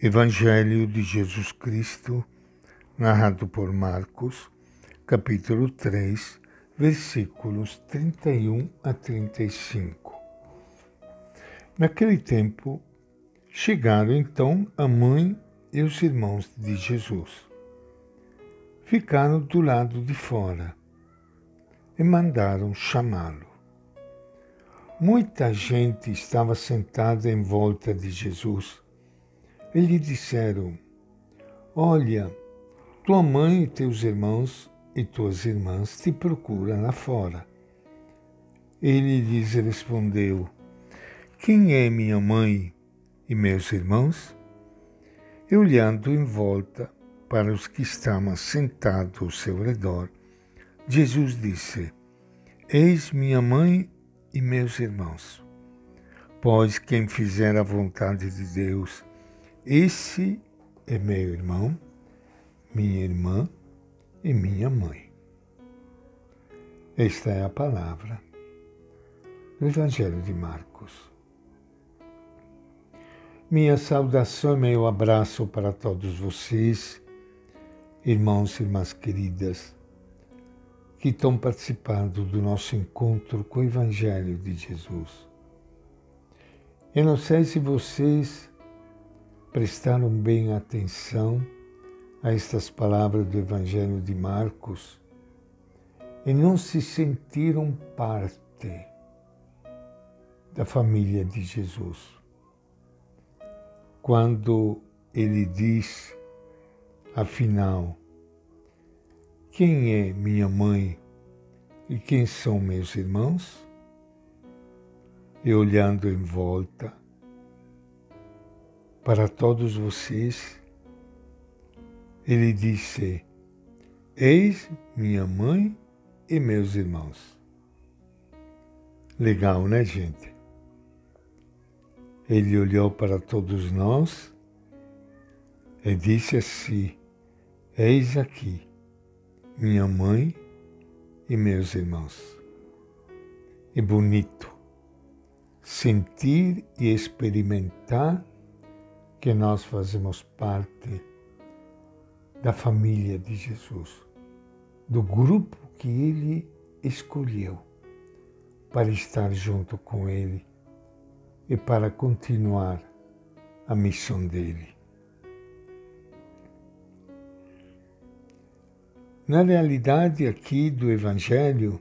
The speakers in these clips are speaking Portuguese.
Evangelho de Jesus Cristo, narrado por Marcos, capítulo 3, versículos 31 a 35. Naquele tempo, chegaram então a mãe e os irmãos de Jesus. Ficaram do lado de fora e mandaram chamá-lo. Muita gente estava sentada em volta de Jesus e lhe disseram: Olha, tua mãe e teus irmãos e tuas irmãs te procuram lá fora. Ele lhes respondeu: Quem é minha mãe e meus irmãos? E olhando em volta para os que estavam sentados ao seu redor, Jesus disse: Eis minha mãe e meus irmãos. Pois quem fizer a vontade de Deus, esse é meu irmão, minha irmã e minha mãe. Esta é a palavra do Evangelho de Marcos. Minha saudação e meu abraço para todos vocês, irmãos e irmãs queridas, que estão participando do nosso encontro com o Evangelho de Jesus. Eu não sei se vocês prestaram bem atenção a estas palavras do Evangelho de Marcos e não se sentiram parte da família de Jesus. Quando ele diz, afinal, quem é minha mãe e quem são meus irmãos? E olhando em volta, para todos vocês, ele disse: Eis minha mãe e meus irmãos. Legal, né, gente? Ele olhou para todos nós e disse assim: Eis aqui minha mãe e meus irmãos. É bonito sentir e experimentar que nós fazemos parte da família de Jesus, do grupo que ele escolheu para estar junto com ele e para continuar a missão dele. Na realidade aqui do Evangelho,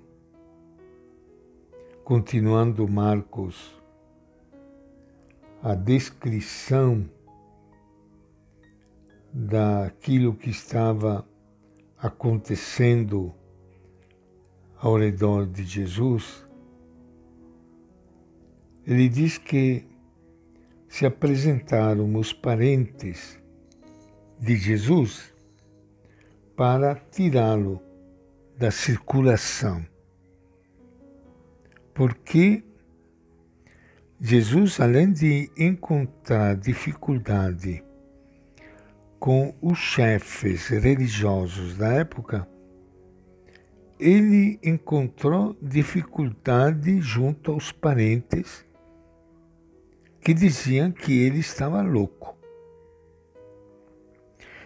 continuando Marcos, a descrição daquilo que estava acontecendo ao redor de Jesus, ele diz que se apresentaram os parentes de Jesus para tirá-lo da circulação. Porque Jesus, além de encontrar dificuldade com os chefes religiosos da época, ele encontrou dificuldade junto aos parentes que diziam que ele estava louco.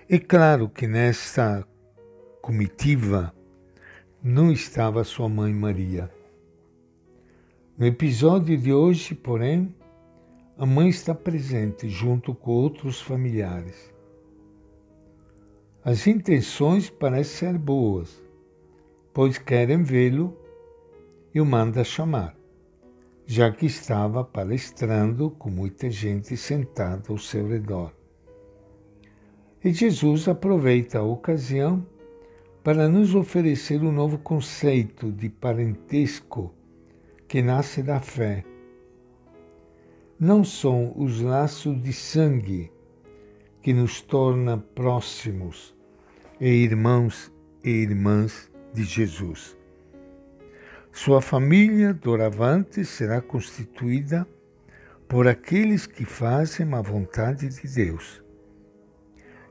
É claro que nesta comitiva não estava sua mãe Maria. No episódio de hoje, porém, a mãe está presente junto com outros familiares. As intenções parecem ser boas, pois querem vê-lo e o manda chamar, já que estava palestrando com muita gente sentada ao seu redor. E Jesus aproveita a ocasião para nos oferecer um novo conceito de parentesco que nasce da fé. Não são os laços de sangue que nos torna próximos e irmãos e irmãs de Jesus. Sua família doravante será constituída por aqueles que fazem a vontade de Deus.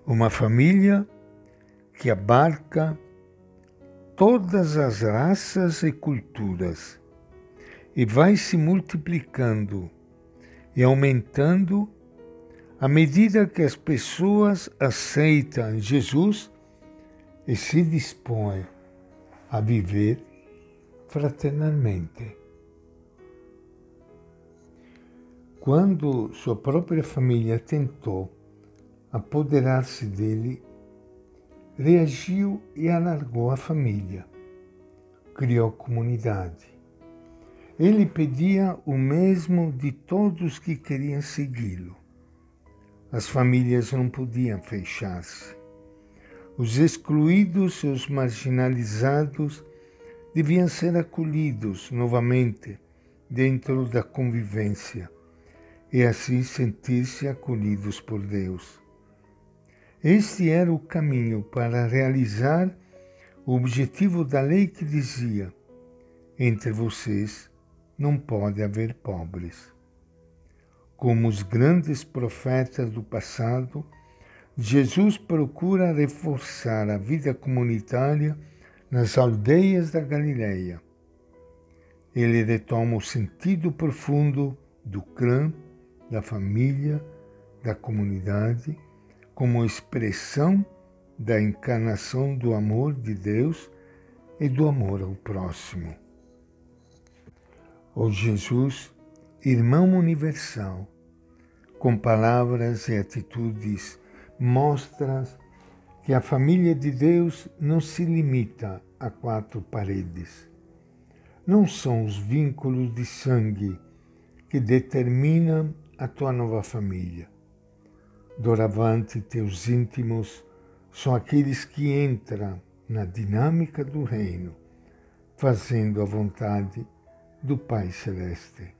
Uma família que abarca todas as raças e culturas e vai se multiplicando e aumentando à medida que as pessoas aceitam Jesus e se dispõem a viver fraternalmente. Quando sua própria família tentou apoderar-se dele, reagiu e alargou a família. Criou comunidade. Ele pedia o mesmo de todos que queriam segui-lo. As famílias não podiam fechar-se. Os excluídos e os marginalizados deviam ser acolhidos novamente dentro da convivência e assim sentir-se acolhidos por Deus. Este era o caminho para realizar o objetivo da lei que dizia: entre vocês não pode haver pobres. Como os grandes profetas do passado, Jesus procura reforçar a vida comunitária nas aldeias da Galileia. Ele retoma o sentido profundo do clã da família, da comunidade, como expressão da encarnação do amor de Deus e do amor ao próximo. O Jesus, irmão universal, com palavras e atitudes, mostra que a família de Deus não se limita a quatro paredes. Não são os vínculos de sangue que determinam a tua nova família. Doravante, teus íntimos são aqueles que entram na dinâmica do reino, fazendo a vontade do Pai Celeste.